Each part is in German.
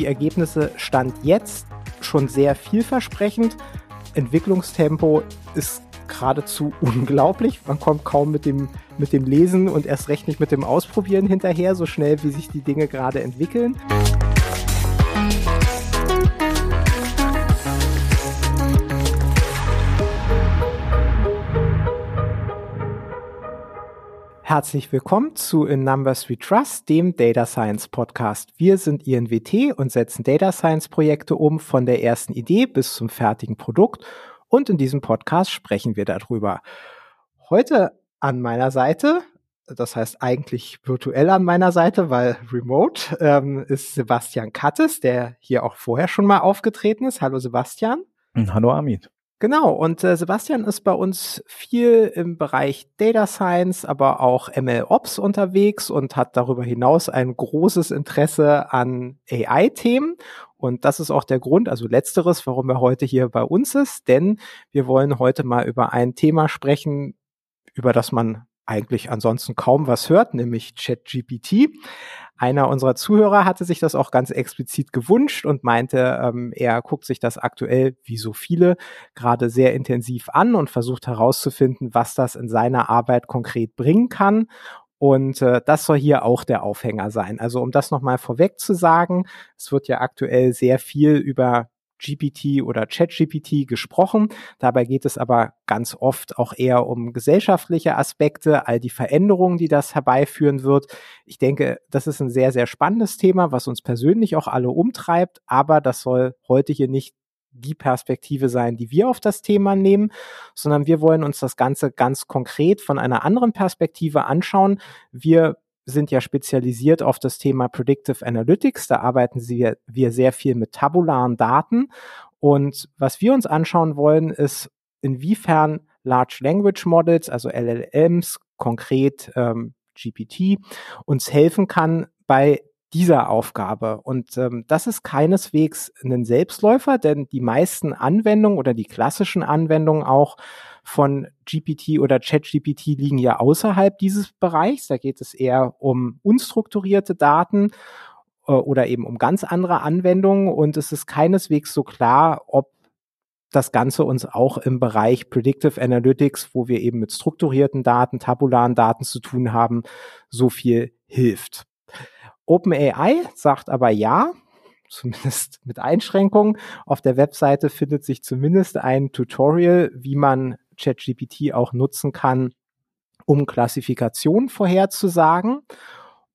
die Ergebnisse stand jetzt schon sehr vielversprechend. Entwicklungstempo ist geradezu unglaublich. Man kommt kaum mit dem, mit dem Lesen und erst recht nicht mit dem Ausprobieren hinterher, so schnell wie sich die Dinge gerade entwickeln. Herzlich willkommen zu In Numbers We Trust, dem Data Science Podcast. Wir sind INWT und setzen Data Science Projekte um von der ersten Idee bis zum fertigen Produkt. Und in diesem Podcast sprechen wir darüber. Heute an meiner Seite, das heißt eigentlich virtuell an meiner Seite, weil remote, ähm, ist Sebastian Kattes, der hier auch vorher schon mal aufgetreten ist. Hallo Sebastian. Hallo Amit. Genau, und äh, Sebastian ist bei uns viel im Bereich Data Science, aber auch ML Ops unterwegs und hat darüber hinaus ein großes Interesse an AI-Themen. Und das ist auch der Grund, also letzteres, warum er heute hier bei uns ist, denn wir wollen heute mal über ein Thema sprechen, über das man eigentlich ansonsten kaum was hört, nämlich ChatGPT. Einer unserer Zuhörer hatte sich das auch ganz explizit gewünscht und meinte, ähm, er guckt sich das aktuell, wie so viele, gerade sehr intensiv an und versucht herauszufinden, was das in seiner Arbeit konkret bringen kann. Und äh, das soll hier auch der Aufhänger sein. Also um das nochmal vorweg zu sagen, es wird ja aktuell sehr viel über GPT oder ChatGPT gesprochen. Dabei geht es aber ganz oft auch eher um gesellschaftliche Aspekte, all die Veränderungen, die das herbeiführen wird. Ich denke, das ist ein sehr, sehr spannendes Thema, was uns persönlich auch alle umtreibt, aber das soll heute hier nicht die Perspektive sein, die wir auf das Thema nehmen, sondern wir wollen uns das Ganze ganz konkret von einer anderen Perspektive anschauen. Wir sind ja spezialisiert auf das Thema Predictive Analytics. Da arbeiten wir, wir sehr viel mit tabularen Daten. Und was wir uns anschauen wollen, ist, inwiefern Large Language Models, also LLMs, konkret ähm, GPT, uns helfen kann bei dieser Aufgabe. Und ähm, das ist keineswegs ein Selbstläufer, denn die meisten Anwendungen oder die klassischen Anwendungen auch von GPT oder ChatGPT liegen ja außerhalb dieses Bereichs. Da geht es eher um unstrukturierte Daten äh, oder eben um ganz andere Anwendungen. Und es ist keineswegs so klar, ob das Ganze uns auch im Bereich Predictive Analytics, wo wir eben mit strukturierten Daten, tabularen Daten zu tun haben, so viel hilft. OpenAI sagt aber ja, zumindest mit Einschränkungen. Auf der Webseite findet sich zumindest ein Tutorial, wie man ChatGPT auch nutzen kann, um Klassifikation vorherzusagen.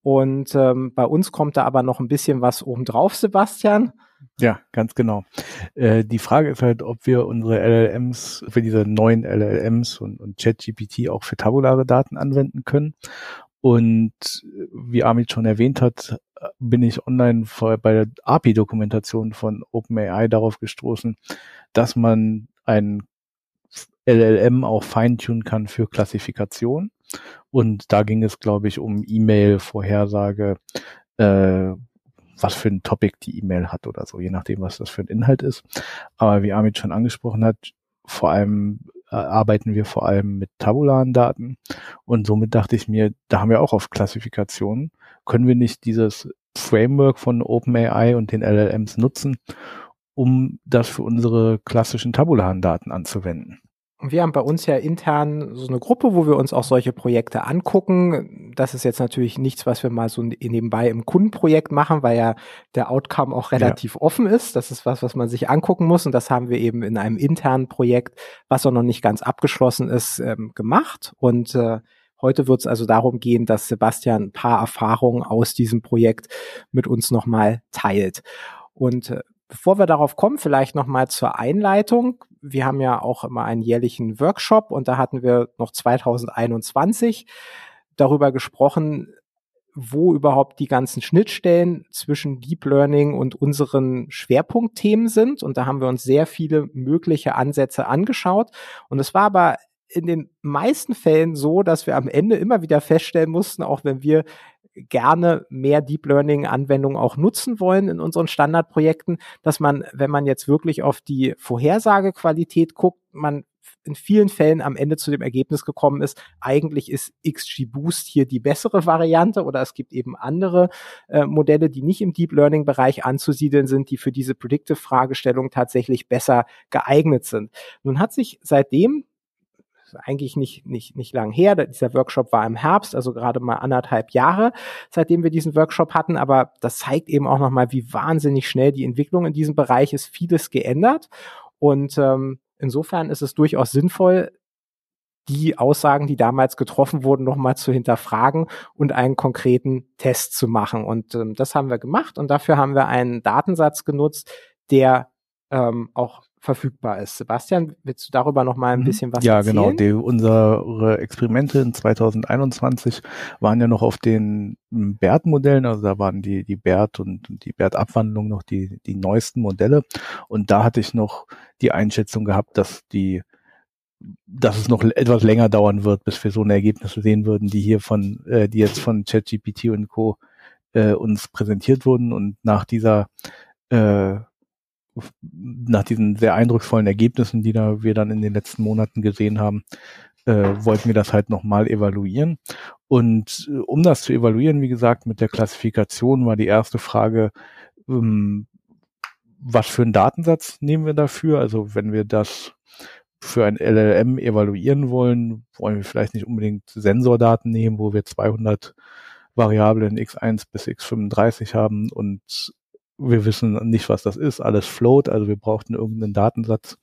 Und ähm, bei uns kommt da aber noch ein bisschen was obendrauf, Sebastian. Ja, ganz genau. Äh, die Frage ist halt, ob wir unsere LLMs, für diese neuen LLMs und, und ChatGPT auch für tabulare Daten anwenden können. Und wie Amit schon erwähnt hat, bin ich online bei der API-Dokumentation von OpenAI darauf gestoßen, dass man einen LLM auch feintunen kann für Klassifikation. Und da ging es, glaube ich, um E-Mail-Vorhersage, äh, was für ein Topic die E-Mail hat oder so, je nachdem, was das für ein Inhalt ist. Aber wie Amit schon angesprochen hat, vor allem äh, arbeiten wir vor allem mit tabularen Daten. Und somit dachte ich mir, da haben wir auch auf Klassifikation. Können wir nicht dieses Framework von OpenAI und den LLMs nutzen, um das für unsere klassischen tabularen Daten anzuwenden? Wir haben bei uns ja intern so eine Gruppe, wo wir uns auch solche Projekte angucken. Das ist jetzt natürlich nichts, was wir mal so nebenbei im Kundenprojekt machen, weil ja der Outcome auch relativ ja. offen ist. Das ist was, was man sich angucken muss. Und das haben wir eben in einem internen Projekt, was auch noch nicht ganz abgeschlossen ist, ähm, gemacht. Und äh, heute wird es also darum gehen, dass Sebastian ein paar Erfahrungen aus diesem Projekt mit uns nochmal teilt. Und äh, Bevor wir darauf kommen, vielleicht nochmal zur Einleitung. Wir haben ja auch immer einen jährlichen Workshop und da hatten wir noch 2021 darüber gesprochen, wo überhaupt die ganzen Schnittstellen zwischen Deep Learning und unseren Schwerpunktthemen sind. Und da haben wir uns sehr viele mögliche Ansätze angeschaut. Und es war aber in den meisten Fällen so, dass wir am Ende immer wieder feststellen mussten, auch wenn wir gerne mehr Deep Learning Anwendungen auch nutzen wollen in unseren Standardprojekten, dass man, wenn man jetzt wirklich auf die Vorhersagequalität guckt, man in vielen Fällen am Ende zu dem Ergebnis gekommen ist, eigentlich ist XGBoost hier die bessere Variante oder es gibt eben andere äh, Modelle, die nicht im Deep Learning Bereich anzusiedeln sind, die für diese Predictive Fragestellung tatsächlich besser geeignet sind. Nun hat sich seitdem eigentlich nicht, nicht, nicht lang her. Dieser Workshop war im Herbst, also gerade mal anderthalb Jahre, seitdem wir diesen Workshop hatten. Aber das zeigt eben auch nochmal, wie wahnsinnig schnell die Entwicklung in diesem Bereich ist. Vieles geändert. Und ähm, insofern ist es durchaus sinnvoll, die Aussagen, die damals getroffen wurden, nochmal zu hinterfragen und einen konkreten Test zu machen. Und ähm, das haben wir gemacht und dafür haben wir einen Datensatz genutzt, der ähm, auch verfügbar ist. Sebastian, willst du darüber noch mal ein mhm. bisschen was ja, erzählen? Ja, genau. Die, unsere Experimente in 2021 waren ja noch auf den BERT-Modellen, also da waren die, die BERT und, die BERT-Abwandlung noch die, die neuesten Modelle. Und da hatte ich noch die Einschätzung gehabt, dass die dass es noch etwas länger dauern wird, bis wir so eine Ergebnisse sehen würden, die hier von, äh, die jetzt von ChatGPT und Co. Äh, uns präsentiert wurden. Und nach dieser äh, nach diesen sehr eindrucksvollen Ergebnissen, die da wir dann in den letzten Monaten gesehen haben, äh, wollten wir das halt nochmal evaluieren. Und äh, um das zu evaluieren, wie gesagt, mit der Klassifikation war die erste Frage, ähm, was für einen Datensatz nehmen wir dafür? Also wenn wir das für ein LLM evaluieren wollen, wollen wir vielleicht nicht unbedingt Sensordaten nehmen, wo wir 200 Variablen x1 bis x35 haben und wir wissen nicht, was das ist, alles float, also wir brauchten irgendeinen Datensatz,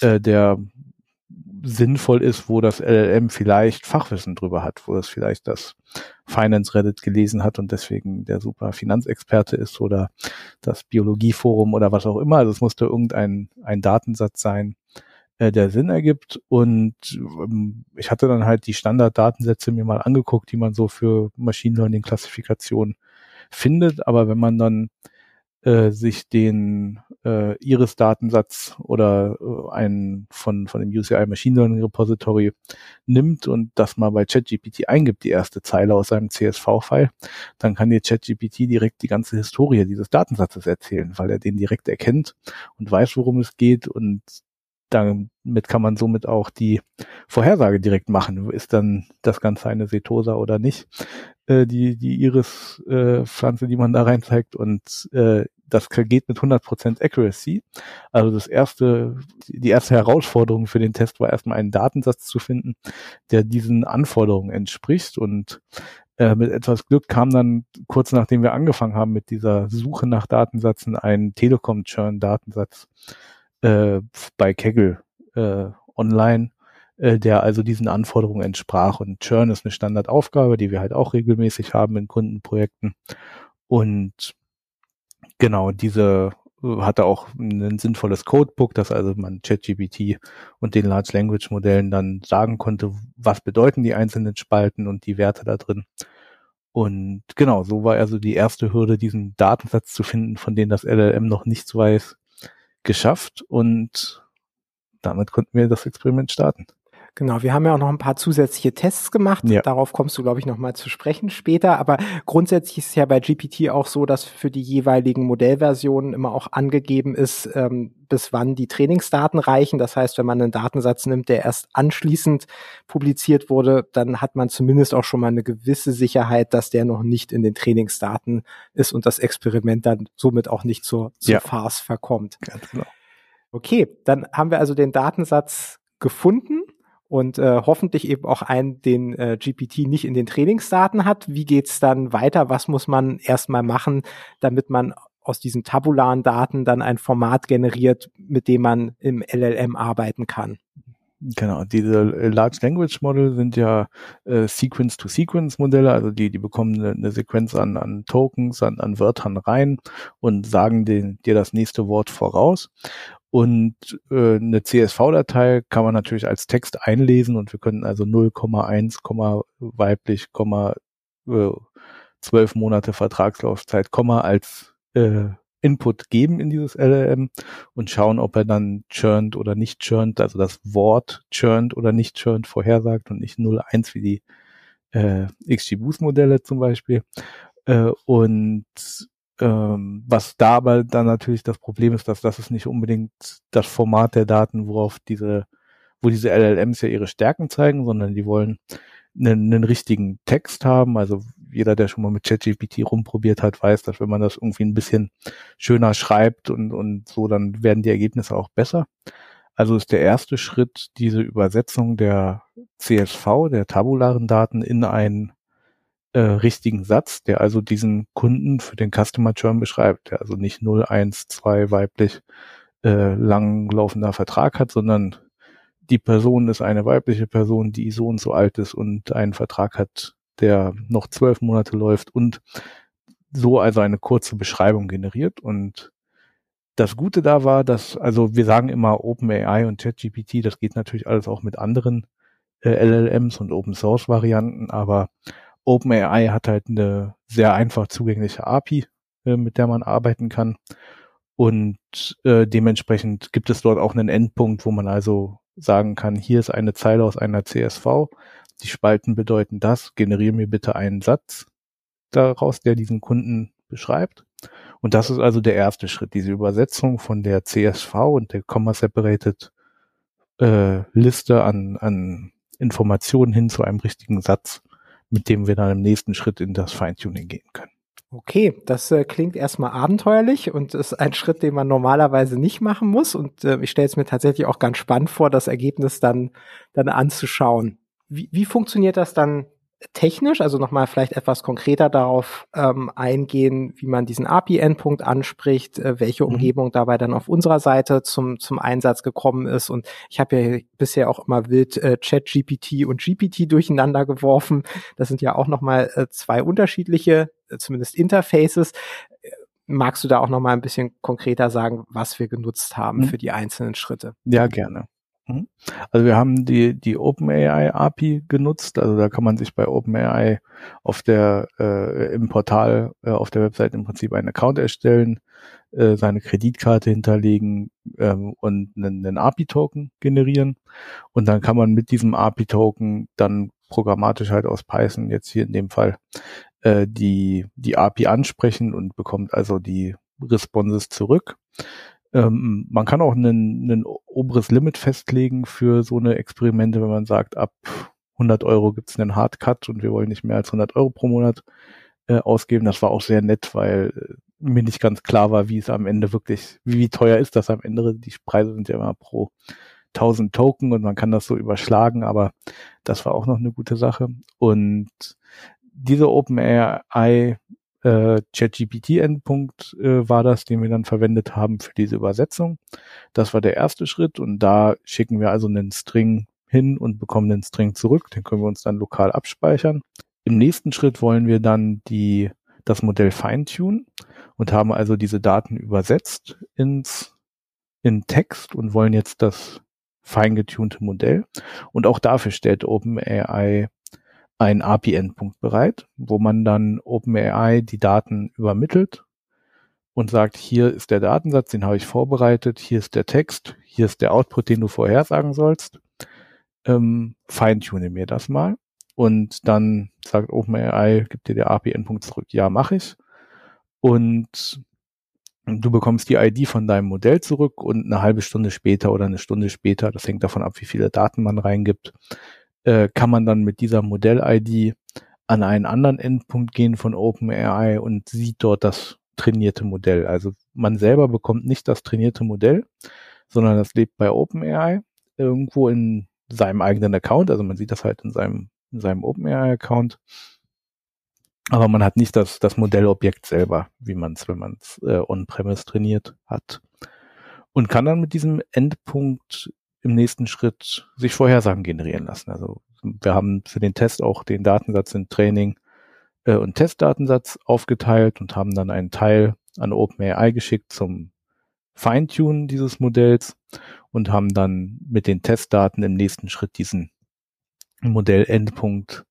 äh, der sinnvoll ist, wo das LLM vielleicht Fachwissen drüber hat, wo es vielleicht das Finance Reddit gelesen hat und deswegen der super Finanzexperte ist oder das Biologieforum oder was auch immer. Also es musste irgendein ein Datensatz sein, äh, der Sinn ergibt. Und ähm, ich hatte dann halt die Standarddatensätze mir mal angeguckt, die man so für Machine Learning Klassifikation findet. Aber wenn man dann äh, sich den äh, Iris-Datensatz oder äh, einen von, von dem UCI Machine Learning Repository nimmt und das mal bei ChatGPT eingibt, die erste Zeile aus seinem CSV-File, dann kann dir ChatGPT direkt die ganze Historie dieses Datensatzes erzählen, weil er den direkt erkennt und weiß, worum es geht und damit kann man somit auch die Vorhersage direkt machen. Ist dann das Ganze eine Setosa oder nicht? Äh, die die Iris-Pflanze, äh, die man da rein zeigt. Und äh, das geht mit 100% Accuracy. Also das erste, die erste Herausforderung für den Test war erstmal einen Datensatz zu finden, der diesen Anforderungen entspricht. Und äh, mit etwas Glück kam dann kurz nachdem wir angefangen haben mit dieser Suche nach Datensätzen ein Telekom-Churn-Datensatz äh, bei Kaggle äh, online, äh, der also diesen Anforderungen entsprach. Und Churn ist eine Standardaufgabe, die wir halt auch regelmäßig haben in Kundenprojekten. Und genau, diese äh, hatte auch ein sinnvolles Codebook, dass also man ChatGPT und den Large Language Modellen dann sagen konnte, was bedeuten die einzelnen Spalten und die Werte da drin. Und genau, so war also die erste Hürde, diesen Datensatz zu finden, von dem das LLM noch nichts weiß, geschafft und damit konnten wir das Experiment starten. Genau, wir haben ja auch noch ein paar zusätzliche Tests gemacht. Ja. Darauf kommst du, glaube ich, noch mal zu sprechen später. Aber grundsätzlich ist es ja bei GPT auch so, dass für die jeweiligen Modellversionen immer auch angegeben ist, ähm, bis wann die Trainingsdaten reichen. Das heißt, wenn man einen Datensatz nimmt, der erst anschließend publiziert wurde, dann hat man zumindest auch schon mal eine gewisse Sicherheit, dass der noch nicht in den Trainingsdaten ist und das Experiment dann somit auch nicht zur, zur ja. Farce verkommt. Ganz genau. Okay, dann haben wir also den Datensatz gefunden und äh, hoffentlich eben auch einen, den äh, GPT nicht in den Trainingsdaten hat. Wie geht's dann weiter? Was muss man erstmal machen, damit man aus diesen tabularen Daten dann ein Format generiert, mit dem man im LLM arbeiten kann? Genau, diese Large Language Model sind ja äh, Sequence-to-Sequence-Modelle, also die, die bekommen eine, eine Sequenz an, an Tokens, an, an Wörtern rein und sagen den, dir das nächste Wort voraus. Und äh, eine CSV-Datei kann man natürlich als Text einlesen und wir können also 0,1, weiblich, äh, 12 Monate Vertragslaufzeit, als äh, Input geben in dieses LLM und schauen, ob er dann churned oder nicht churned, also das Wort churned oder nicht churned vorhersagt und nicht 0,1 wie die äh, XGBoost-Modelle zum Beispiel. Äh, und ähm, was da aber dann natürlich das Problem ist, dass das ist nicht unbedingt das Format der Daten, worauf diese wo diese LLMs ja ihre Stärken zeigen, sondern die wollen einen, einen richtigen Text haben. Also jeder, der schon mal mit ChatGPT rumprobiert hat, weiß, dass wenn man das irgendwie ein bisschen schöner schreibt und, und so, dann werden die Ergebnisse auch besser. Also ist der erste Schritt diese Übersetzung der CSV, der tabularen Daten in einen äh, richtigen Satz, der also diesen Kunden für den Customer Churn beschreibt, der also nicht 0, 1, 2 weiblich äh, langlaufender Vertrag hat, sondern die Person ist eine weibliche Person, die so und so alt ist und einen Vertrag hat, der noch zwölf Monate läuft und so also eine kurze Beschreibung generiert. Und das Gute da war, dass, also wir sagen immer OpenAI und ChatGPT, das geht natürlich alles auch mit anderen äh, LLMs und Open Source Varianten, aber OpenAI hat halt eine sehr einfach zugängliche API, äh, mit der man arbeiten kann. Und äh, dementsprechend gibt es dort auch einen Endpunkt, wo man also sagen kann, hier ist eine Zeile aus einer CSV, die Spalten bedeuten das, generiere mir bitte einen Satz daraus, der diesen Kunden beschreibt. Und das ist also der erste Schritt, diese Übersetzung von der CSV und der Comma-Separated äh, Liste an, an Informationen hin zu einem richtigen Satz, mit dem wir dann im nächsten Schritt in das Feintuning gehen können. Okay, das äh, klingt erstmal abenteuerlich und ist ein Schritt, den man normalerweise nicht machen muss. Und äh, ich stelle es mir tatsächlich auch ganz spannend vor, das Ergebnis dann, dann anzuschauen. Wie, wie funktioniert das dann technisch, also nochmal vielleicht etwas konkreter darauf ähm, eingehen, wie man diesen API-Endpunkt anspricht, äh, welche mhm. Umgebung dabei dann auf unserer Seite zum, zum Einsatz gekommen ist. Und ich habe ja bisher auch immer wild äh, Chat-GPT und GPT durcheinander geworfen. Das sind ja auch nochmal äh, zwei unterschiedliche, äh, zumindest Interfaces. Magst du da auch nochmal ein bisschen konkreter sagen, was wir genutzt haben mhm. für die einzelnen Schritte? Ja, gerne. Mhm. Also wir haben die, die OpenAI API genutzt. Also da kann man sich bei OpenAI auf der, äh, im Portal, äh, auf der Website im Prinzip einen Account erstellen, äh, seine Kreditkarte hinterlegen ähm, und einen, einen API-Token generieren. Und dann kann man mit diesem API-Token dann programmatisch halt aus Python jetzt hier in dem Fall äh, die, die API ansprechen und bekommt also die Responses zurück. Ähm, man kann auch ein oberes Limit festlegen für so eine Experimente, wenn man sagt, ab 100 Euro gibt es einen Hardcut und wir wollen nicht mehr als 100 Euro pro Monat äh, ausgeben. Das war auch sehr nett, weil äh, mir nicht ganz klar war, wie es am Ende wirklich, wie, wie teuer ist das am Ende. Die Preise sind ja immer pro 1000 Token und man kann das so überschlagen, aber das war auch noch eine gute Sache. Und diese OpenAI äh, ChatGPT-Endpunkt äh, war das, den wir dann verwendet haben für diese Übersetzung. Das war der erste Schritt und da schicken wir also einen String hin und bekommen den String zurück. Den können wir uns dann lokal abspeichern. Im nächsten Schritt wollen wir dann die, das Modell feintunen und haben also diese Daten übersetzt ins, in Text und wollen jetzt das feingetunte Modell. Und auch dafür stellt OpenAI ein API-Endpunkt bereit, wo man dann OpenAI die Daten übermittelt und sagt, hier ist der Datensatz, den habe ich vorbereitet, hier ist der Text, hier ist der Output, den du vorhersagen sollst. Ähm, Feintune mir das mal. Und dann sagt OpenAI, gibt dir der API-Endpunkt zurück, ja, mache ich. Und du bekommst die ID von deinem Modell zurück und eine halbe Stunde später oder eine Stunde später, das hängt davon ab, wie viele Daten man reingibt, äh, kann man dann mit dieser Modell-ID an einen anderen Endpunkt gehen von OpenAI und sieht dort das trainierte Modell. Also man selber bekommt nicht das trainierte Modell, sondern das lebt bei OpenAI irgendwo in seinem eigenen Account. Also man sieht das halt in seinem, in seinem OpenAI-Account. Aber man hat nicht das, das Modellobjekt selber, wie man es, wenn man es äh, on-premise trainiert hat. Und kann dann mit diesem Endpunkt im nächsten Schritt sich Vorhersagen generieren lassen. Also wir haben für den Test auch den Datensatz in Training äh, und Testdatensatz aufgeteilt und haben dann einen Teil an OpenAI geschickt zum Feintunen dieses Modells und haben dann mit den Testdaten im nächsten Schritt diesen Modell-Endpunkt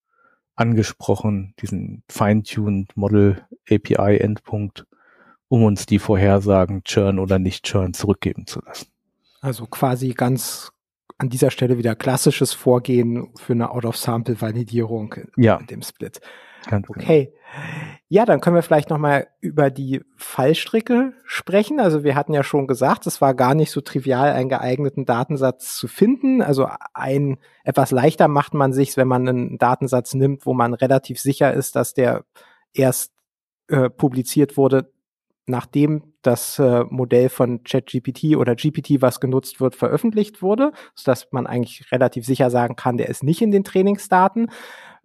angesprochen, diesen Feintuned Model API Endpunkt, um uns die Vorhersagen Churn oder nicht Churn zurückgeben zu lassen. Also quasi ganz an dieser Stelle wieder klassisches Vorgehen für eine Out-of-Sample-Validierung ja. in dem Split. Ganz okay. Ja, dann können wir vielleicht noch mal über die Fallstricke sprechen. Also wir hatten ja schon gesagt, es war gar nicht so trivial, einen geeigneten Datensatz zu finden. Also ein etwas leichter macht man sich, wenn man einen Datensatz nimmt, wo man relativ sicher ist, dass der erst äh, publiziert wurde, nachdem das äh, Modell von ChatGPT oder GPT, was genutzt wird, veröffentlicht wurde, sodass man eigentlich relativ sicher sagen kann, der ist nicht in den Trainingsdaten.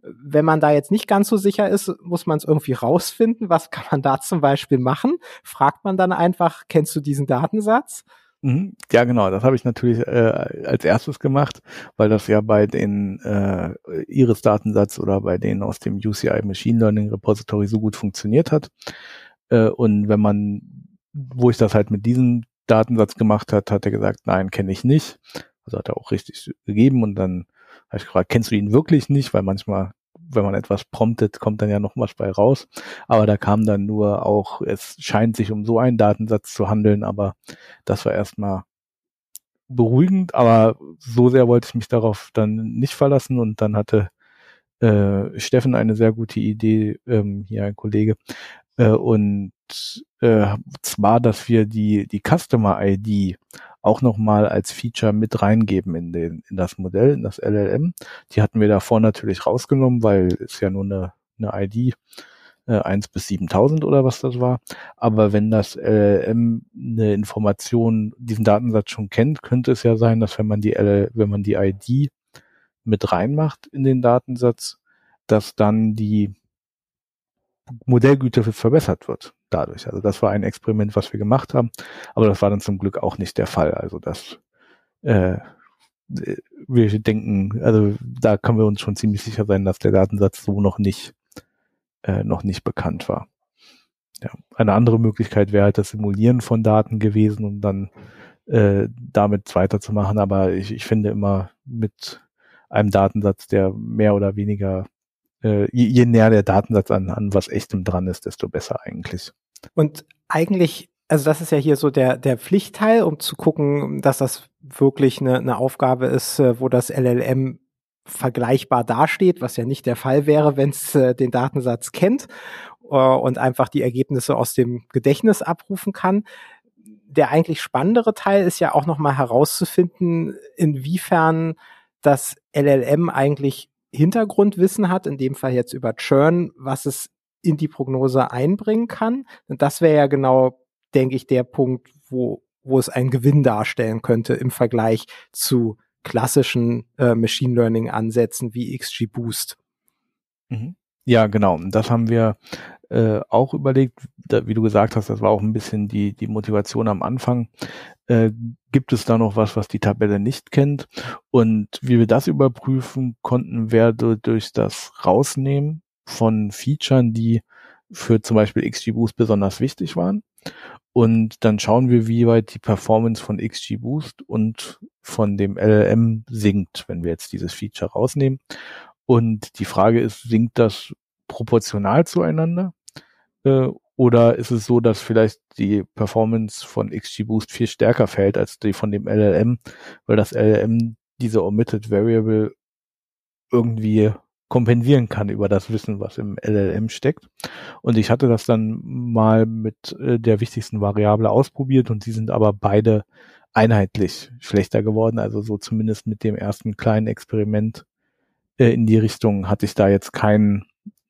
Wenn man da jetzt nicht ganz so sicher ist, muss man es irgendwie rausfinden. Was kann man da zum Beispiel machen? Fragt man dann einfach, kennst du diesen Datensatz? Mhm. Ja, genau. Das habe ich natürlich äh, als erstes gemacht, weil das ja bei den äh, Iris-Datensatz oder bei denen aus dem UCI Machine Learning Repository so gut funktioniert hat. Äh, und wenn man, wo ich das halt mit diesem Datensatz gemacht hat, hat er gesagt, nein, kenne ich nicht. Also hat er auch richtig gegeben und dann habe ich gefragt, kennst du ihn wirklich nicht? Weil manchmal, wenn man etwas promptet, kommt dann ja noch was bei raus. Aber da kam dann nur auch, es scheint sich um so einen Datensatz zu handeln, aber das war erstmal beruhigend, aber so sehr wollte ich mich darauf dann nicht verlassen und dann hatte äh, Steffen eine sehr gute Idee, ähm, hier ein Kollege, äh, und äh, zwar, dass wir die, die Customer ID auch nochmal als Feature mit reingeben in, den, in das Modell, in das LLM. Die hatten wir davor natürlich rausgenommen, weil es ja nur eine, eine ID äh, 1 bis 7000 oder was das war. Aber wenn das LLM eine Information, diesen Datensatz schon kennt, könnte es ja sein, dass wenn man die, LL, wenn man die ID mit reinmacht in den Datensatz, dass dann die Modellgüte verbessert wird dadurch. Also das war ein Experiment, was wir gemacht haben, aber das war dann zum Glück auch nicht der Fall. Also das äh, wir denken, also da können wir uns schon ziemlich sicher sein, dass der Datensatz so noch nicht äh, noch nicht bekannt war. Ja. Eine andere Möglichkeit wäre halt das Simulieren von Daten gewesen, um dann äh, damit weiterzumachen. Aber ich, ich finde immer mit einem Datensatz, der mehr oder weniger äh, je, je näher der Datensatz an, an was echtem dran ist, desto besser eigentlich. Und eigentlich, also das ist ja hier so der, der Pflichtteil, um zu gucken, dass das wirklich eine, eine Aufgabe ist, äh, wo das LLM vergleichbar dasteht, was ja nicht der Fall wäre, wenn es äh, den Datensatz kennt äh, und einfach die Ergebnisse aus dem Gedächtnis abrufen kann. Der eigentlich spannendere Teil ist ja auch nochmal herauszufinden, inwiefern das LLM eigentlich Hintergrundwissen hat, in dem Fall jetzt über Churn, was es in die Prognose einbringen kann. Und das wäre ja genau, denke ich, der Punkt, wo, wo es einen Gewinn darstellen könnte im Vergleich zu klassischen äh, Machine Learning Ansätzen wie XGBoost. Mhm. Ja, genau. Das haben wir äh, auch überlegt, da, wie du gesagt hast, das war auch ein bisschen die, die Motivation am Anfang. Äh, gibt es da noch was, was die Tabelle nicht kennt? Und wie wir das überprüfen konnten, wäre durch das Rausnehmen von Features, die für zum Beispiel XGBoost besonders wichtig waren. Und dann schauen wir, wie weit die Performance von XGBoost und von dem LLM sinkt, wenn wir jetzt dieses Feature rausnehmen. Und die Frage ist, sinkt das proportional zueinander? Äh, oder ist es so, dass vielleicht die Performance von XGBoost viel stärker fällt als die von dem LLM, weil das LLM diese Omitted Variable irgendwie kompensieren kann über das Wissen, was im LLM steckt. Und ich hatte das dann mal mit äh, der wichtigsten Variable ausprobiert und sie sind aber beide einheitlich schlechter geworden. Also so zumindest mit dem ersten kleinen Experiment äh, in die Richtung hatte ich da jetzt keinen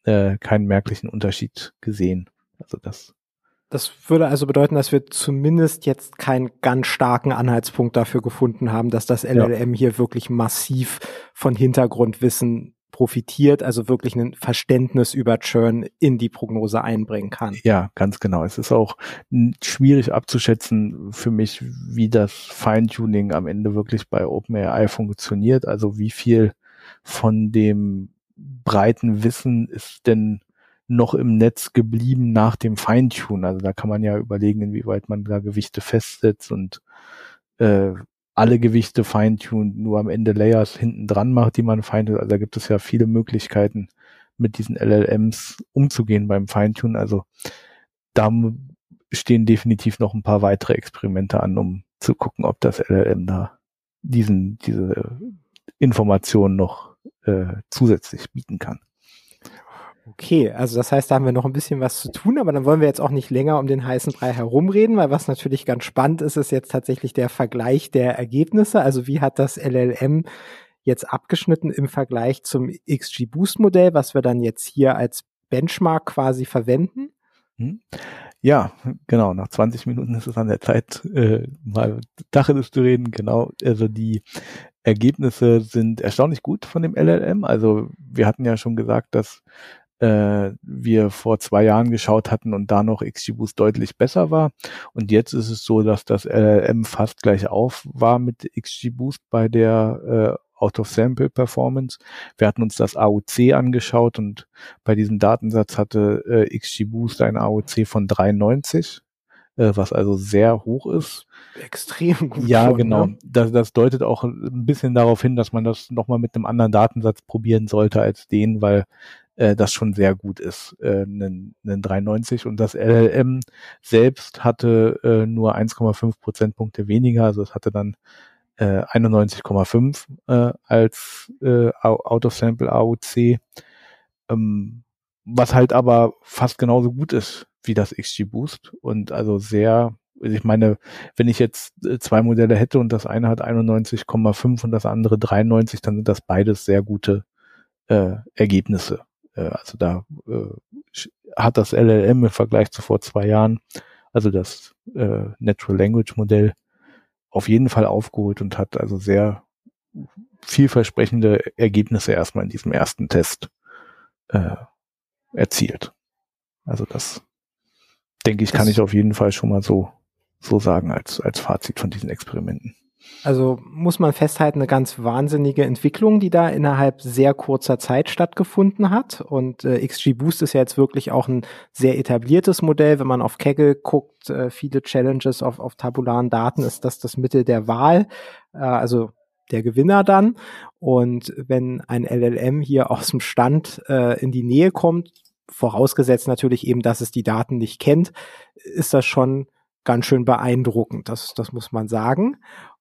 äh, keinen merklichen Unterschied gesehen. Also das. Das würde also bedeuten, dass wir zumindest jetzt keinen ganz starken Anhaltspunkt dafür gefunden haben, dass das LLM ja. hier wirklich massiv von Hintergrundwissen profitiert, also wirklich ein Verständnis über Churn in die Prognose einbringen kann. Ja, ganz genau. Es ist auch schwierig abzuschätzen für mich, wie das Feintuning am Ende wirklich bei OpenAI funktioniert. Also wie viel von dem breiten Wissen ist denn noch im Netz geblieben nach dem Feintune. Also da kann man ja überlegen, inwieweit man da Gewichte festsetzt und äh, alle Gewichte feintun, nur am Ende Layers hinten dran macht, die man feintut. Also da gibt es ja viele Möglichkeiten, mit diesen LLMs umzugehen beim Feintune. Also da stehen definitiv noch ein paar weitere Experimente an, um zu gucken, ob das LLM da diesen, diese Informationen noch äh, zusätzlich bieten kann. Okay, also das heißt, da haben wir noch ein bisschen was zu tun, aber dann wollen wir jetzt auch nicht länger um den heißen Brei herumreden, weil was natürlich ganz spannend ist, ist jetzt tatsächlich der Vergleich der Ergebnisse. Also wie hat das LLM jetzt abgeschnitten im Vergleich zum XG-Boost-Modell, was wir dann jetzt hier als Benchmark quasi verwenden? Hm? Ja, genau. Nach 20 Minuten ist es an der Zeit, äh, mal Tacheles zu reden. Genau. Also die Ergebnisse sind erstaunlich gut von dem LLM. Also wir hatten ja schon gesagt, dass äh, wir vor zwei Jahren geschaut hatten und da noch XGBoost deutlich besser war. Und jetzt ist es so, dass das LLM fast gleich auf war mit XGBoost bei der äh, Out-of-Sample-Performance. Wir hatten uns das AOC angeschaut und bei diesem Datensatz hatte äh, XGBoost ein AOC von 93 äh, was also sehr hoch ist. Extrem gut. Ja, schon, genau. Ne? Das, das deutet auch ein bisschen darauf hin, dass man das nochmal mit einem anderen Datensatz probieren sollte als den, weil äh, das schon sehr gut ist, äh, einen, einen 93. Und das LLM selbst hatte äh, nur 1,5 Prozentpunkte weniger, also es hatte dann äh, 91,5 äh, als äh, Out-of-Sample AOC, ähm, was halt aber fast genauso gut ist wie das XG Boost und also sehr ich meine, wenn ich jetzt äh, zwei Modelle hätte und das eine hat 91,5 und das andere 93, dann sind das beides sehr gute äh, Ergebnisse. Äh, also da äh, hat das LLM im Vergleich zu vor zwei Jahren, also das äh, Natural Language Modell, auf jeden Fall aufgeholt und hat also sehr vielversprechende Ergebnisse erstmal in diesem ersten Test äh, erzielt. Also das denke ich, das kann ich auf jeden Fall schon mal so, so sagen als, als Fazit von diesen Experimenten. Also muss man festhalten, eine ganz wahnsinnige Entwicklung, die da innerhalb sehr kurzer Zeit stattgefunden hat. Und äh, XG Boost ist ja jetzt wirklich auch ein sehr etabliertes Modell. Wenn man auf Kaggle guckt, äh, viele Challenges auf, auf tabularen Daten, ist das das Mittel der Wahl. Äh, also der Gewinner dann. Und wenn ein LLM hier aus dem Stand äh, in die Nähe kommt, vorausgesetzt natürlich eben, dass es die Daten nicht kennt, ist das schon ganz schön beeindruckend. Das, das muss man sagen.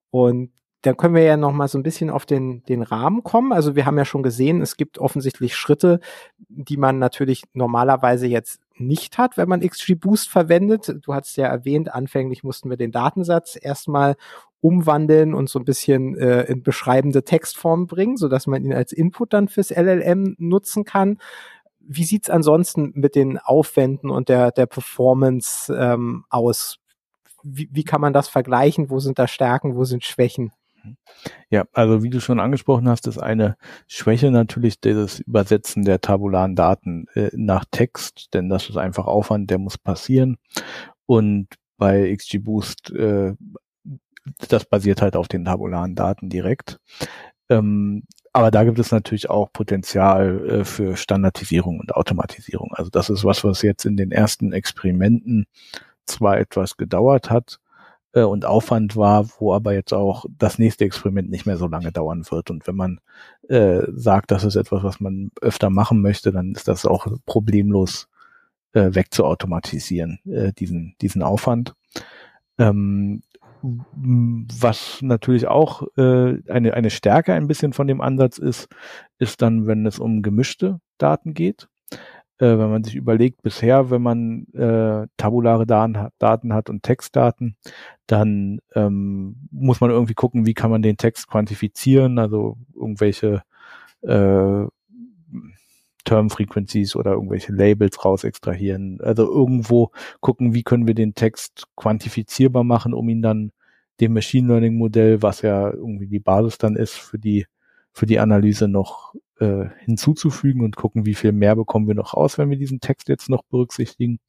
Und dann können wir ja noch mal so ein bisschen auf den, den Rahmen kommen. Also wir haben ja schon gesehen, es gibt offensichtlich Schritte, die man natürlich normalerweise jetzt nicht hat, wenn man XG Boost verwendet. Du hast ja erwähnt, anfänglich mussten wir den Datensatz erstmal umwandeln und so ein bisschen äh, in beschreibende Textform bringen, so dass man ihn als Input dann fürs LLM nutzen kann. Wie sieht's ansonsten mit den Aufwänden und der, der Performance ähm, aus? wie, wie kann man das vergleichen? Wo sind da Stärken, wo sind Schwächen? Ja, also wie du schon angesprochen hast, ist eine Schwäche natürlich das Übersetzen der tabularen Daten äh, nach Text, denn das ist einfach Aufwand, der muss passieren. Und bei XGBoost, äh, das basiert halt auf den tabularen Daten direkt. Ähm, aber da gibt es natürlich auch Potenzial äh, für Standardisierung und Automatisierung. Also das ist was, was jetzt in den ersten Experimenten zwar etwas gedauert hat äh, und Aufwand war, wo aber jetzt auch das nächste Experiment nicht mehr so lange dauern wird. Und wenn man äh, sagt, das ist etwas, was man öfter machen möchte, dann ist das auch problemlos äh, wegzuautomatisieren, äh, diesen, diesen Aufwand. Ähm, was natürlich auch äh, eine, eine Stärke ein bisschen von dem Ansatz ist, ist dann, wenn es um gemischte Daten geht. Äh, wenn man sich überlegt, bisher, wenn man äh, tabulare Daten, Daten hat und Textdaten, dann ähm, muss man irgendwie gucken, wie kann man den Text quantifizieren, also irgendwelche äh, Term Frequencies oder irgendwelche Labels raus extrahieren. Also irgendwo gucken, wie können wir den Text quantifizierbar machen, um ihn dann dem Machine Learning Modell, was ja irgendwie die Basis dann ist für die für die Analyse noch äh, hinzuzufügen und gucken, wie viel mehr bekommen wir noch raus, wenn wir diesen Text jetzt noch berücksichtigen.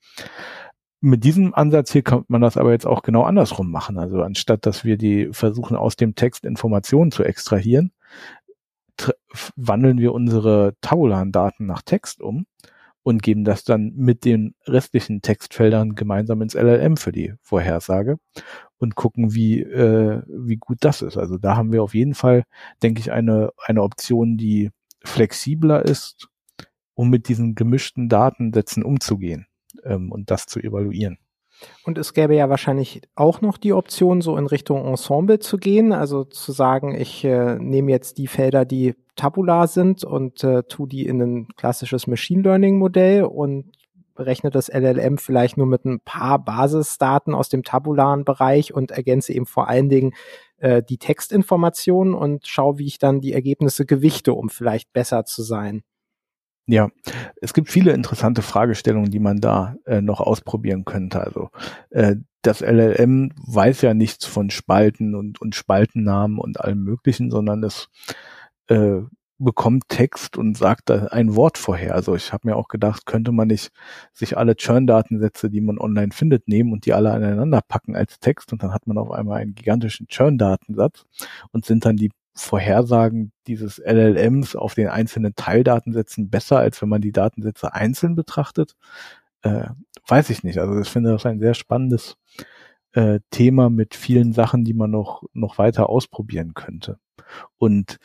Mit diesem Ansatz hier kann man das aber jetzt auch genau andersrum machen. Also anstatt, dass wir die versuchen, aus dem Text Informationen zu extrahieren, wandeln wir unsere tabularen Daten nach Text um und geben das dann mit den restlichen Textfeldern gemeinsam ins LLM für die Vorhersage und gucken, wie, äh, wie gut das ist. Also da haben wir auf jeden Fall, denke ich, eine, eine Option, die flexibler ist, um mit diesen gemischten Datensätzen umzugehen ähm, und das zu evaluieren. Und es gäbe ja wahrscheinlich auch noch die Option, so in Richtung Ensemble zu gehen, also zu sagen, ich äh, nehme jetzt die Felder, die tabular sind und äh, tu die in ein klassisches Machine Learning Modell und berechne das LLM vielleicht nur mit ein paar Basisdaten aus dem tabularen Bereich und ergänze eben vor allen Dingen äh, die Textinformationen und schaue, wie ich dann die Ergebnisse gewichte, um vielleicht besser zu sein. Ja, es gibt viele interessante Fragestellungen, die man da äh, noch ausprobieren könnte. Also äh, das LLM weiß ja nichts von Spalten und, und Spaltennamen und allem Möglichen, sondern es äh, bekommt Text und sagt da ein Wort vorher. Also ich habe mir auch gedacht, könnte man nicht sich alle Churn-Datensätze, die man online findet, nehmen und die alle aneinander packen als Text und dann hat man auf einmal einen gigantischen Churn-Datensatz und sind dann die Vorhersagen dieses LLMs auf den einzelnen Teildatensätzen besser, als wenn man die Datensätze einzeln betrachtet? Äh, weiß ich nicht. Also ich finde das ein sehr spannendes äh, Thema mit vielen Sachen, die man noch, noch weiter ausprobieren könnte. Und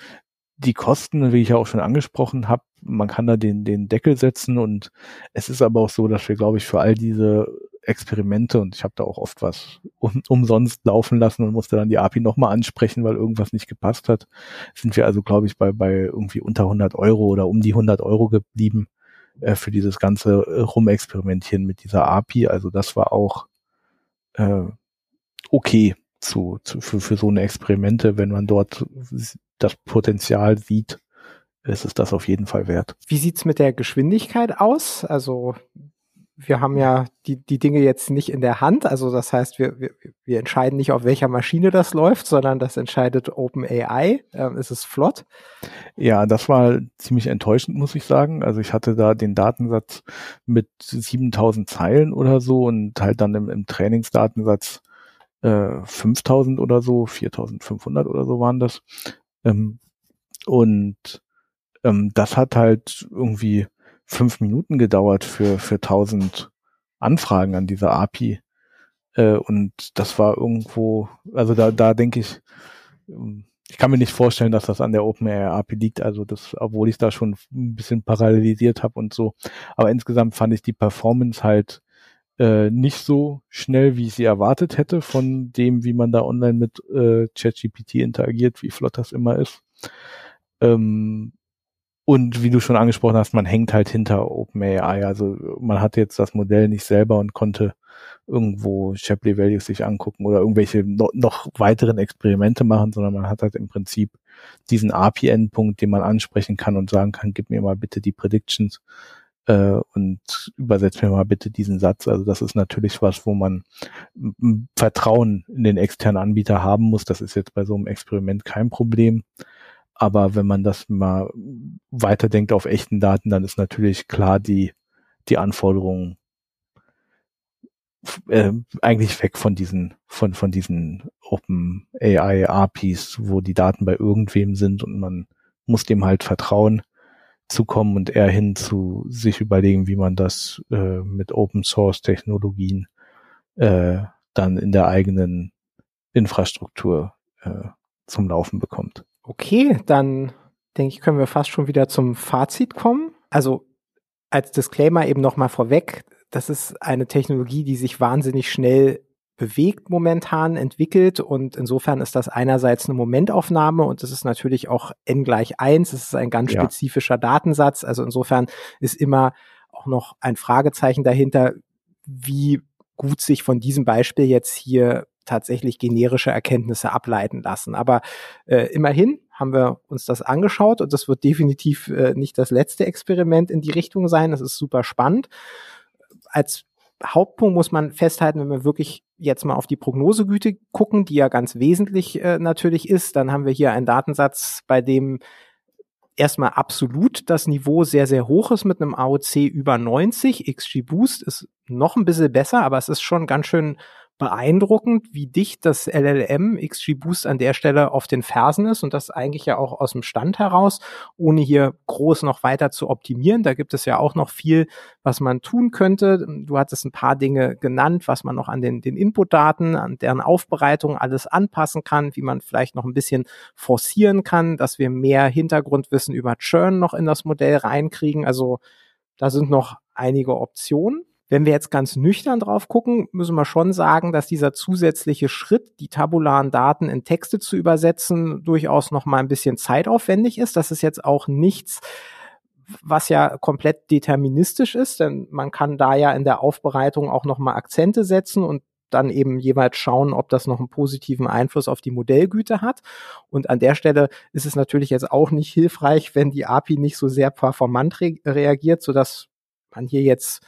die Kosten, wie ich ja auch schon angesprochen habe, man kann da den, den Deckel setzen und es ist aber auch so, dass wir, glaube ich, für all diese Experimente und ich habe da auch oft was um, umsonst laufen lassen und musste dann die API nochmal ansprechen, weil irgendwas nicht gepasst hat, sind wir also, glaube ich, bei, bei irgendwie unter 100 Euro oder um die 100 Euro geblieben äh, für dieses ganze äh, Rumexperimentieren mit dieser API. Also das war auch äh, okay zu, zu für, für so eine Experimente, wenn man dort das Potenzial sieht, ist es das auf jeden Fall wert. Wie sieht's mit der Geschwindigkeit aus? Also wir haben ja die, die Dinge jetzt nicht in der Hand. Also das heißt, wir, wir, wir entscheiden nicht, auf welcher Maschine das läuft, sondern das entscheidet OpenAI. Ähm, ist es flott? Ja, das war ziemlich enttäuschend, muss ich sagen. Also ich hatte da den Datensatz mit 7000 Zeilen oder so und halt dann im, im Trainingsdatensatz äh, 5000 oder so, 4500 oder so waren das. Ähm, und ähm, das hat halt irgendwie fünf Minuten gedauert für, für 1000 Anfragen an dieser API. Äh, und das war irgendwo, also da, da denke ich, ähm, ich kann mir nicht vorstellen, dass das an der OpenAI API liegt, also das, obwohl ich da schon ein bisschen parallelisiert habe und so. Aber insgesamt fand ich die Performance halt äh, nicht so schnell, wie ich sie erwartet hätte, von dem, wie man da online mit äh, ChatGPT interagiert, wie flott das immer ist. Ähm, und wie du schon angesprochen hast, man hängt halt hinter OpenAI. Also man hat jetzt das Modell nicht selber und konnte irgendwo Shapley Values sich angucken oder irgendwelche no noch weiteren Experimente machen, sondern man hat halt im Prinzip diesen API-Endpunkt, den man ansprechen kann und sagen kann, gib mir mal bitte die Predictions äh, und übersetzt mir mal bitte diesen Satz. Also das ist natürlich was, wo man Vertrauen in den externen Anbieter haben muss. Das ist jetzt bei so einem Experiment kein Problem. Aber wenn man das mal weiterdenkt auf echten Daten, dann ist natürlich klar die, die Anforderungen äh, eigentlich weg von diesen, von, von diesen Open AI APIs, wo die Daten bei irgendwem sind und man muss dem halt vertrauen zu kommen und eher hin zu sich überlegen, wie man das äh, mit Open Source Technologien äh, dann in der eigenen Infrastruktur äh, zum Laufen bekommt. Okay, dann denke ich, können wir fast schon wieder zum Fazit kommen. Also als Disclaimer eben nochmal vorweg, das ist eine Technologie, die sich wahnsinnig schnell bewegt momentan, entwickelt und insofern ist das einerseits eine Momentaufnahme und es ist natürlich auch n gleich eins. es ist ein ganz ja. spezifischer Datensatz, also insofern ist immer auch noch ein Fragezeichen dahinter, wie gut sich von diesem Beispiel jetzt hier tatsächlich generische Erkenntnisse ableiten lassen. Aber äh, immerhin haben wir uns das angeschaut und das wird definitiv äh, nicht das letzte Experiment in die Richtung sein. Das ist super spannend. Als Hauptpunkt muss man festhalten, wenn wir wirklich jetzt mal auf die Prognosegüte gucken, die ja ganz wesentlich äh, natürlich ist, dann haben wir hier einen Datensatz, bei dem erstmal absolut das Niveau sehr, sehr hoch ist mit einem AOC über 90. XG Boost ist noch ein bisschen besser, aber es ist schon ganz schön beeindruckend, wie dicht das LLM XGBoost an der Stelle auf den Fersen ist und das eigentlich ja auch aus dem Stand heraus, ohne hier groß noch weiter zu optimieren. Da gibt es ja auch noch viel, was man tun könnte. Du hattest ein paar Dinge genannt, was man noch an den, den Inputdaten, an deren Aufbereitung alles anpassen kann, wie man vielleicht noch ein bisschen forcieren kann, dass wir mehr Hintergrundwissen über Churn noch in das Modell reinkriegen. Also da sind noch einige Optionen. Wenn wir jetzt ganz nüchtern drauf gucken, müssen wir schon sagen, dass dieser zusätzliche Schritt, die tabularen Daten in Texte zu übersetzen, durchaus noch mal ein bisschen zeitaufwendig ist. Das ist jetzt auch nichts, was ja komplett deterministisch ist, denn man kann da ja in der Aufbereitung auch noch mal Akzente setzen und dann eben jeweils schauen, ob das noch einen positiven Einfluss auf die Modellgüte hat. Und an der Stelle ist es natürlich jetzt auch nicht hilfreich, wenn die API nicht so sehr performant re reagiert, sodass man hier jetzt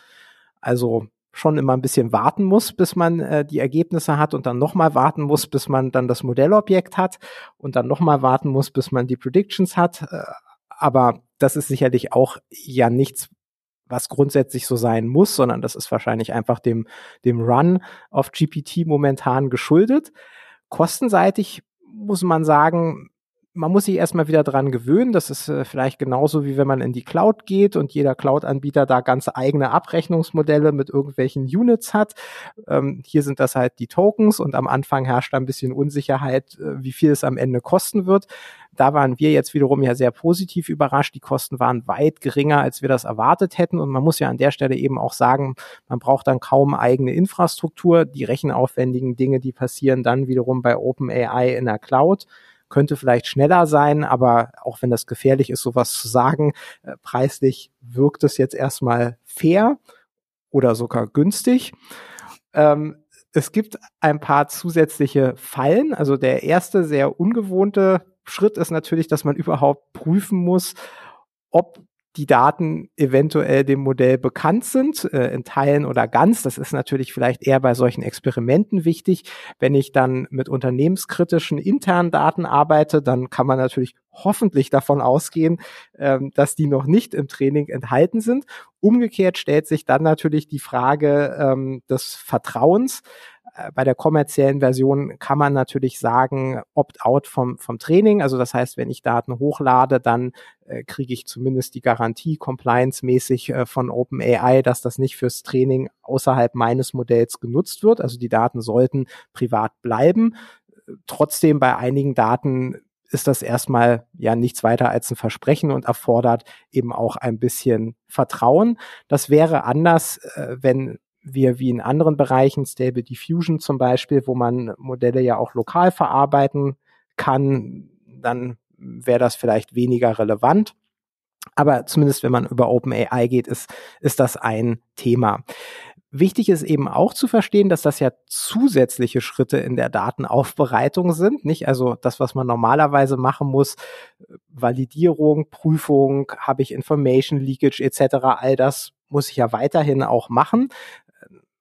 also schon immer ein bisschen warten muss, bis man äh, die Ergebnisse hat und dann nochmal warten muss, bis man dann das Modellobjekt hat und dann nochmal warten muss, bis man die Predictions hat. Äh, aber das ist sicherlich auch ja nichts, was grundsätzlich so sein muss, sondern das ist wahrscheinlich einfach dem, dem Run auf GPT momentan geschuldet. Kostenseitig muss man sagen, man muss sich erstmal wieder dran gewöhnen. Das ist äh, vielleicht genauso wie wenn man in die Cloud geht und jeder Cloud-Anbieter da ganz eigene Abrechnungsmodelle mit irgendwelchen Units hat. Ähm, hier sind das halt die Tokens und am Anfang herrscht ein bisschen Unsicherheit, äh, wie viel es am Ende kosten wird. Da waren wir jetzt wiederum ja sehr positiv überrascht. Die Kosten waren weit geringer, als wir das erwartet hätten. Und man muss ja an der Stelle eben auch sagen, man braucht dann kaum eigene Infrastruktur. Die rechenaufwendigen Dinge, die passieren dann wiederum bei OpenAI in der Cloud könnte vielleicht schneller sein, aber auch wenn das gefährlich ist, sowas zu sagen, äh, preislich wirkt es jetzt erstmal fair oder sogar günstig. Ähm, es gibt ein paar zusätzliche Fallen. Also der erste sehr ungewohnte Schritt ist natürlich, dass man überhaupt prüfen muss, ob die Daten eventuell dem Modell bekannt sind, äh, in Teilen oder ganz. Das ist natürlich vielleicht eher bei solchen Experimenten wichtig. Wenn ich dann mit unternehmenskritischen internen Daten arbeite, dann kann man natürlich hoffentlich davon ausgehen, ähm, dass die noch nicht im Training enthalten sind. Umgekehrt stellt sich dann natürlich die Frage ähm, des Vertrauens. Äh, bei der kommerziellen Version kann man natürlich sagen, opt-out vom, vom Training. Also das heißt, wenn ich Daten hochlade, dann äh, kriege ich zumindest die Garantie compliance-mäßig äh, von OpenAI, dass das nicht fürs Training außerhalb meines Modells genutzt wird. Also die Daten sollten privat bleiben. Trotzdem bei einigen Daten ist das erstmal ja nichts weiter als ein Versprechen und erfordert eben auch ein bisschen Vertrauen. Das wäre anders, äh, wenn wir wie in anderen Bereichen, Stable Diffusion zum Beispiel, wo man Modelle ja auch lokal verarbeiten kann, dann wäre das vielleicht weniger relevant. Aber zumindest wenn man über OpenAI geht, ist, ist das ein Thema. Wichtig ist eben auch zu verstehen, dass das ja zusätzliche Schritte in der Datenaufbereitung sind, nicht? Also das, was man normalerweise machen muss, Validierung, Prüfung, habe ich Information Leakage etc., all das muss ich ja weiterhin auch machen.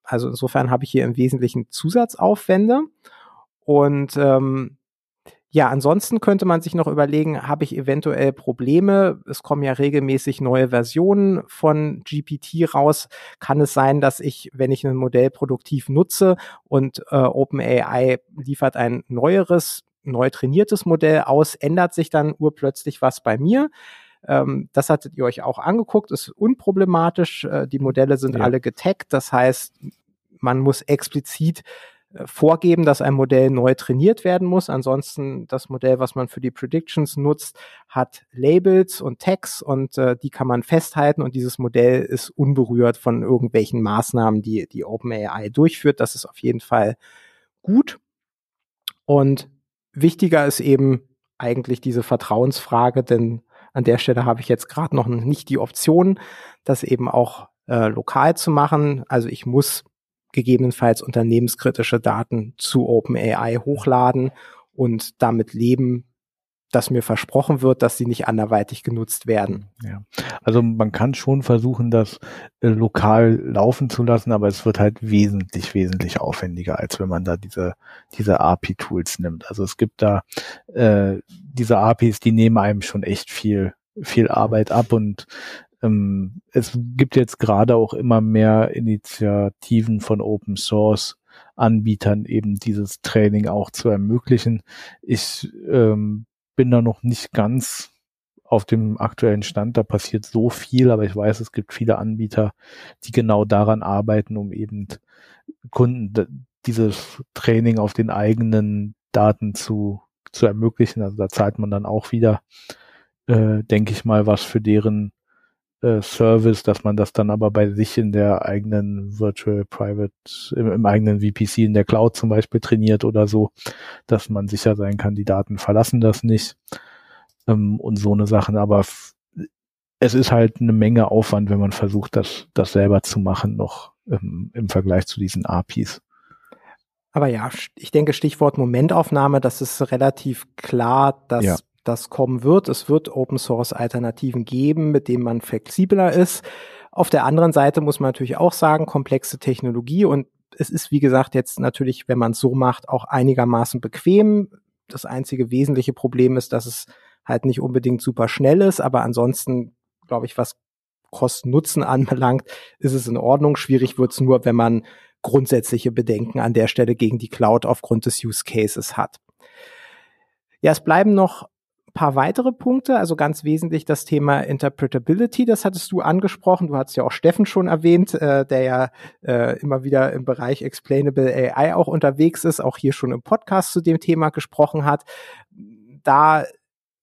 Also insofern habe ich hier im Wesentlichen Zusatzaufwände. Und ähm, ja, ansonsten könnte man sich noch überlegen, habe ich eventuell Probleme? Es kommen ja regelmäßig neue Versionen von GPT raus. Kann es sein, dass ich, wenn ich ein Modell produktiv nutze und äh, OpenAI liefert ein neueres, neu trainiertes Modell aus, ändert sich dann urplötzlich was bei mir? Ähm, das hattet ihr euch auch angeguckt, ist unproblematisch. Äh, die Modelle sind ja. alle getaggt. Das heißt, man muss explizit äh, vorgeben, dass ein Modell neu trainiert werden muss. Ansonsten das Modell, was man für die Predictions nutzt, hat Labels und Tags und äh, die kann man festhalten und dieses Modell ist unberührt von irgendwelchen Maßnahmen, die die OpenAI durchführt. Das ist auf jeden Fall gut. Und wichtiger ist eben eigentlich diese Vertrauensfrage, denn an der Stelle habe ich jetzt gerade noch nicht die Option, das eben auch äh, lokal zu machen. Also ich muss gegebenenfalls unternehmenskritische Daten zu OpenAI hochladen und damit leben, dass mir versprochen wird, dass sie nicht anderweitig genutzt werden. Ja, also man kann schon versuchen, das äh, lokal laufen zu lassen, aber es wird halt wesentlich, wesentlich aufwendiger, als wenn man da diese, diese API-Tools nimmt. Also es gibt da äh, diese APIs, die nehmen einem schon echt viel, viel Arbeit ab und ähm, es gibt jetzt gerade auch immer mehr Initiativen von Open Source Anbietern eben dieses Training auch zu ermöglichen. Ich ähm, bin da noch nicht ganz auf dem aktuellen Stand, da passiert so viel, aber ich weiß, es gibt viele Anbieter, die genau daran arbeiten, um eben Kunden dieses Training auf den eigenen Daten zu, zu ermöglichen. Also da zahlt man dann auch wieder, äh, denke ich mal, was für deren äh, Service, dass man das dann aber bei sich in der eigenen Virtual Private, im, im, eigenen VPC in der Cloud zum Beispiel trainiert oder so, dass man sicher sein kann, die Daten verlassen das nicht ähm, und so eine Sachen. Aber es ist halt eine Menge Aufwand, wenn man versucht, das, das selber zu machen, noch ähm, im Vergleich zu diesen APIs. Aber ja, ich denke, Stichwort Momentaufnahme, das ist relativ klar, dass ja. Das kommen wird. Es wird Open Source Alternativen geben, mit denen man flexibler ist. Auf der anderen Seite muss man natürlich auch sagen, komplexe Technologie und es ist, wie gesagt, jetzt natürlich, wenn man es so macht, auch einigermaßen bequem. Das einzige wesentliche Problem ist, dass es halt nicht unbedingt super schnell ist, aber ansonsten, glaube ich, was Kosten-Nutzen anbelangt, ist es in Ordnung. Schwierig wird es nur, wenn man grundsätzliche Bedenken an der Stelle gegen die Cloud aufgrund des Use Cases hat. Ja, es bleiben noch paar weitere Punkte, also ganz wesentlich das Thema Interpretability, das hattest du angesprochen, du hattest ja auch Steffen schon erwähnt, äh, der ja äh, immer wieder im Bereich Explainable AI auch unterwegs ist, auch hier schon im Podcast zu dem Thema gesprochen hat. Da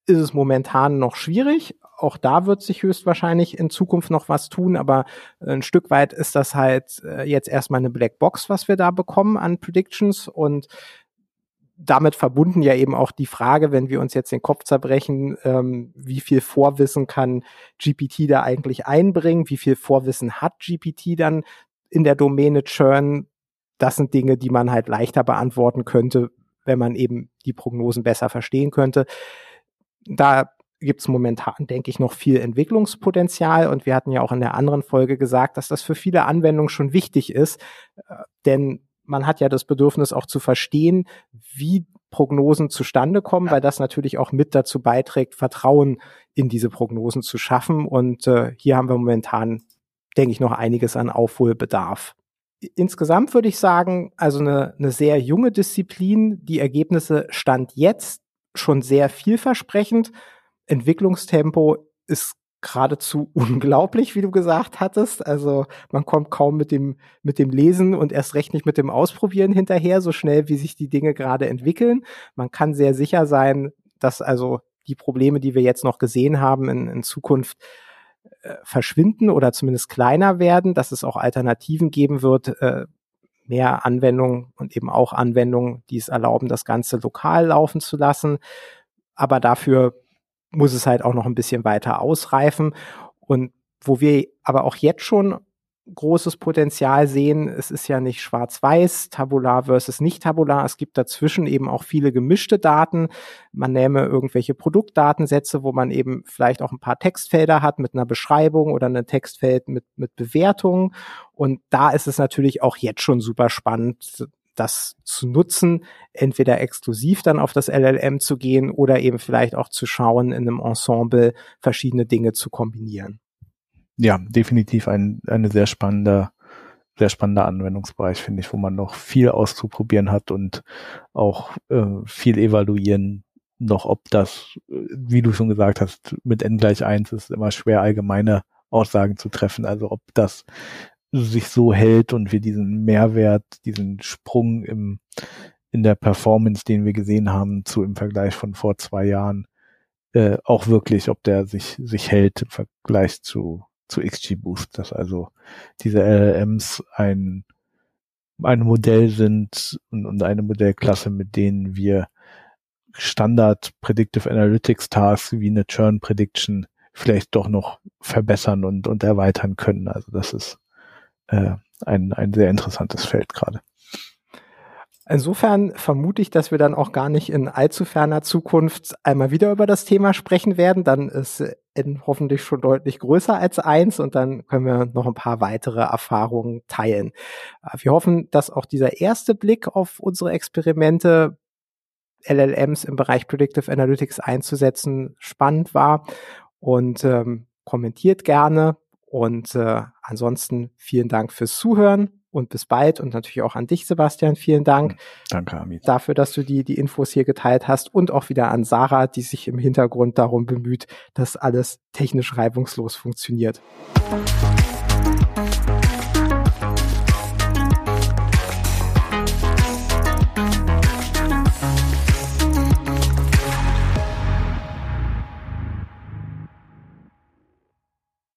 ist es momentan noch schwierig, auch da wird sich höchstwahrscheinlich in Zukunft noch was tun, aber ein Stück weit ist das halt äh, jetzt erstmal eine Blackbox, was wir da bekommen an Predictions. Und damit verbunden ja eben auch die Frage, wenn wir uns jetzt den Kopf zerbrechen, ähm, wie viel Vorwissen kann GPT da eigentlich einbringen, wie viel Vorwissen hat GPT dann in der Domäne Churn, das sind Dinge, die man halt leichter beantworten könnte, wenn man eben die Prognosen besser verstehen könnte. Da gibt es momentan, denke ich, noch viel Entwicklungspotenzial. Und wir hatten ja auch in der anderen Folge gesagt, dass das für viele Anwendungen schon wichtig ist. Äh, denn man hat ja das Bedürfnis auch zu verstehen, wie Prognosen zustande kommen, weil das natürlich auch mit dazu beiträgt, Vertrauen in diese Prognosen zu schaffen. Und äh, hier haben wir momentan, denke ich, noch einiges an Aufholbedarf. Insgesamt würde ich sagen, also eine, eine sehr junge Disziplin. Die Ergebnisse stand jetzt schon sehr vielversprechend. Entwicklungstempo ist geradezu unglaublich, wie du gesagt hattest. Also man kommt kaum mit dem, mit dem Lesen und erst recht nicht mit dem Ausprobieren hinterher, so schnell wie sich die Dinge gerade entwickeln. Man kann sehr sicher sein, dass also die Probleme, die wir jetzt noch gesehen haben, in, in Zukunft äh, verschwinden oder zumindest kleiner werden, dass es auch Alternativen geben wird, äh, mehr Anwendungen und eben auch Anwendungen, die es erlauben, das Ganze lokal laufen zu lassen. Aber dafür muss es halt auch noch ein bisschen weiter ausreifen. Und wo wir aber auch jetzt schon großes Potenzial sehen. Es ist ja nicht schwarz-weiß, tabular versus nicht tabular. Es gibt dazwischen eben auch viele gemischte Daten. Man nähme irgendwelche Produktdatensätze, wo man eben vielleicht auch ein paar Textfelder hat mit einer Beschreibung oder ein Textfeld mit, mit Bewertungen. Und da ist es natürlich auch jetzt schon super spannend, das zu nutzen, entweder exklusiv dann auf das LLM zu gehen oder eben vielleicht auch zu schauen, in einem Ensemble verschiedene Dinge zu kombinieren. Ja, definitiv ein, eine sehr spannende, sehr spannender Anwendungsbereich, finde ich, wo man noch viel auszuprobieren hat und auch äh, viel evaluieren noch, ob das, wie du schon gesagt hast, mit n gleich eins ist immer schwer allgemeine Aussagen zu treffen. Also ob das sich so hält und wir diesen Mehrwert, diesen Sprung im, in der Performance, den wir gesehen haben, zu im Vergleich von vor zwei Jahren, äh, auch wirklich, ob der sich, sich hält im Vergleich zu, zu XGBoost, dass also diese LLMs ein, ein Modell sind und, und eine Modellklasse, mit denen wir Standard Predictive Analytics Tasks wie eine Churn Prediction vielleicht doch noch verbessern und, und erweitern können. Also das ist äh, ein, ein sehr interessantes Feld gerade. Insofern vermute ich, dass wir dann auch gar nicht in allzu ferner Zukunft einmal wieder über das Thema sprechen werden. Dann ist N hoffentlich schon deutlich größer als eins und dann können wir noch ein paar weitere Erfahrungen teilen. Wir hoffen, dass auch dieser erste Blick auf unsere Experimente LLMs im Bereich Predictive Analytics einzusetzen spannend war und ähm, kommentiert gerne und äh, ansonsten vielen Dank fürs Zuhören und bis bald und natürlich auch an dich, Sebastian. Vielen Dank. Danke, Amit. Dafür, dass du die, die Infos hier geteilt hast und auch wieder an Sarah, die sich im Hintergrund darum bemüht, dass alles technisch reibungslos funktioniert.